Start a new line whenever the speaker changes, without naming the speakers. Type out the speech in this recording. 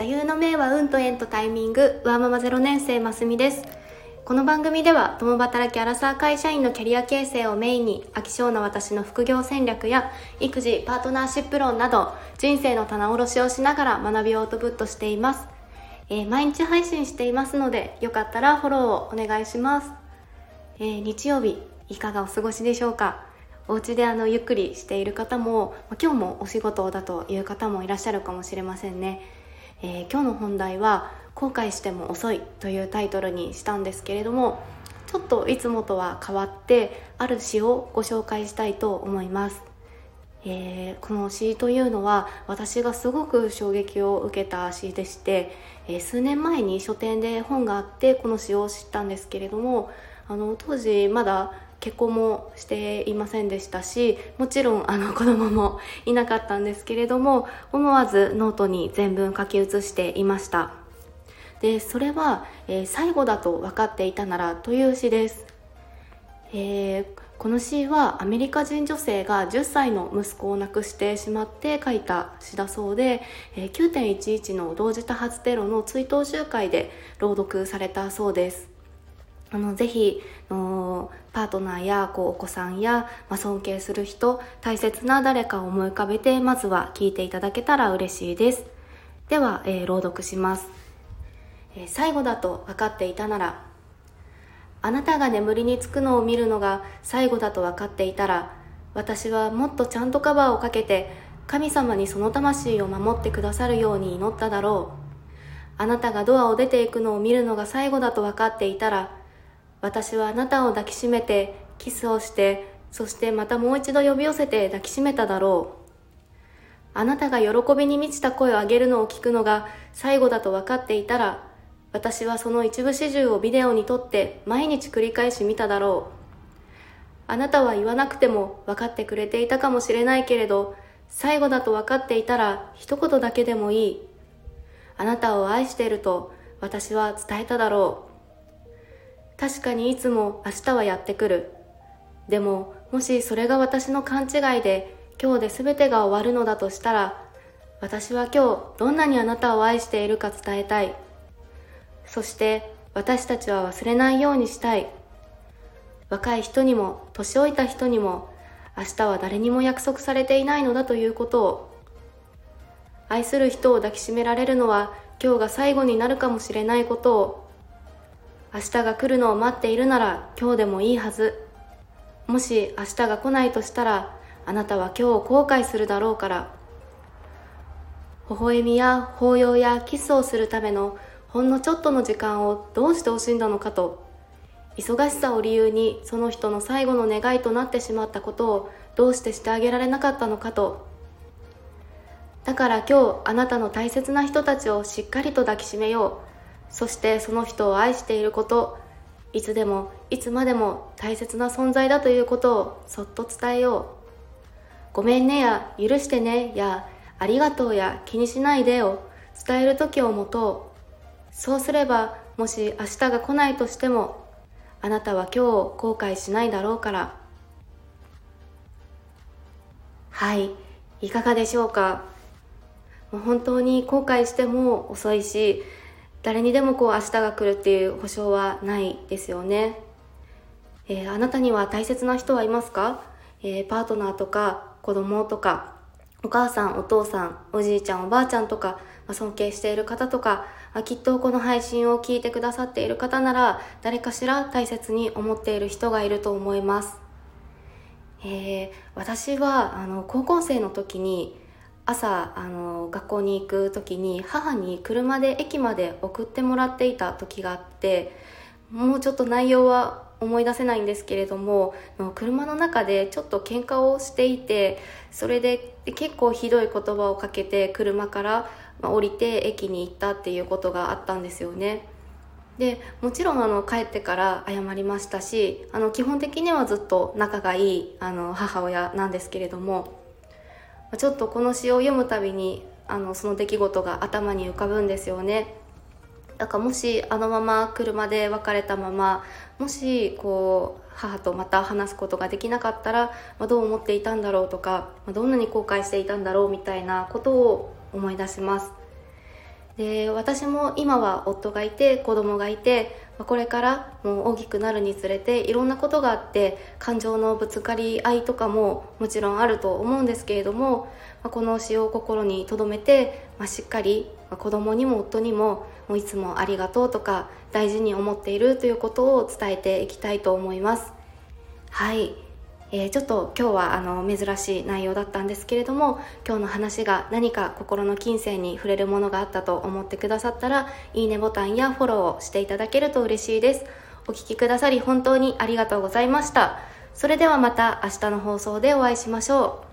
座右の銘は運と縁とタイミング。ワーママゼロ年生ますみです。この番組では共働きアラサー会社員のキャリア形成をメインに飽き性な私の副業戦略や育児パートナーシップ論など人生の棚卸しをしながら学びをアウトプットしています、えー、毎日配信していますのでよかったらフォローをお願いします、えー、日曜日いかがお過ごしでしょうか？お家であのゆっくりしている方も今日もお仕事だという方もいらっしゃるかもしれませんね、えー、今日の本題は後悔しても遅いというタイトルにしたんですけれどもちょっといつもとは変わってある詩をご紹介したいと思います。えー、この詩というのは私がすごく衝撃を受けた詩でして、えー、数年前に書店で本があってこの詩を知ったんですけれどもあの当時まだ結婚もしていませんでしたしもちろん あの子供もいなかったんですけれども思わずノートに全文書き写していました。でそれは、えー、最後だと分かっていたならという詩です、えー、この詩はアメリカ人女性が10歳の息子を亡くしてしまって書いた詩だそうで、えー、9.11の同時多発テロの追悼集会で朗読されたそうです。あのぜひのパートナーやこうお子さんや、まあ、尊敬する人大切な誰かを思い浮かべてまずは聞いていただけたら嬉しいです。では、えー、朗読します、えー、最後だと分かっていたならあなたが眠りにつくのを見るのが最後だと分かっていたら私はもっとちゃんとカバーをかけて神様にその魂を守ってくださるように祈っただろう。あなたがドアを出ていくのを見るのが最後だと分かっていたら私はあなたを抱きしめてキスをしてそしてまたもう一度呼び寄せて抱きしめただろう。あなたが喜びに満ちた声を上げるのを聞くのが最後だと分かっていたら私はその一部始終をビデオに撮って毎日繰り返し見ただろう。あなたは言わなくても分かってくれていたかもしれないけれど最後だと分かっていたら一言だけでもいい。あなたを愛していると私は伝えただろう。確かにいつも明日はやってくる。でも、もしそれが私の勘違いで今日で全てが終わるのだとしたら、私は今日どんなにあなたを愛しているか伝えたい。そして私たちは忘れないようにしたい。若い人にも年老いた人にも明日は誰にも約束されていないのだということを愛する人を抱きしめられるのは今日が最後になるかもしれないことを明日が来るのを待っているなら今日でもいいはず。もし明日が来ないとしたらあなたは今日を後悔するだろうから。微笑みや抱擁やキスをするためのほんのちょっとの時間をどうして惜しんだのかと。忙しさを理由にその人の最後の願いとなってしまったことをどうしてしてあげられなかったのかと。だから今日あなたの大切な人たちをしっかりと抱きしめよう。そしてその人を愛していることいつでもいつまでも大切な存在だということをそっと伝えよう。ごめんねや許してねやありがとうや気にしないでを伝える時を持とう。そうすればもし明日が来ないとしてもあなたは今日を後悔しないだろうから。はいいかがでしょうか？もう本当に後悔しても遅いし誰にでもこう明日が来るっていう保証はないですよね、えー、あなたには大切な人はいますか、えー、パートナーとか子供とかお母さんお父さんおじいちゃんおばあちゃんとか、まあ、尊敬している方とかあきっとこの配信を聞いてくださっている方なら誰かしら大切に思っている人がいると思います、えー、私はあの高校生の時に朝あの学校に行く時に母に車で駅まで送ってもらっていた時があってもうちょっと内容は思い出せないんですけれども車の中でちょっと喧嘩をしていてそれで結構ひどい言葉をかけて車から降りて駅に行ったっていうことがあったんですよね。でもちろんあの帰ってから謝りましたしあの基本的にはずっと仲がいいあの母親なんですけれどもちょっとこの詩を読むたびにあのその出来事が頭に浮かぶんですよね。だからもしあのまま車で別れたままもしこう母とまた話すことができなかったら、まあ、どう思っていたんだろうとか、まあ、どんなに後悔していたんだろうみたいなことを思い出します。で私も今は夫がいて子供がいてこれからもう大きくなるにつれていろんなことがあって感情のぶつかり合いとかももちろんあると思うんですけれどもこの詩を心に留めて、まあ、しっかり子供にも夫にももういつもありがとうとか大事に思っているということを伝えていきたいと思います。はい。えー、ちょっと今日はあの珍しい内容だったんですけれども今日の話が何か心の金銭に触れるものがあったと思ってくださったらいいねボタンやフォローをしていただけると嬉しいです。お聴きくださり本当にありがとうございました。それではまた明日の放送でお会いしましょう。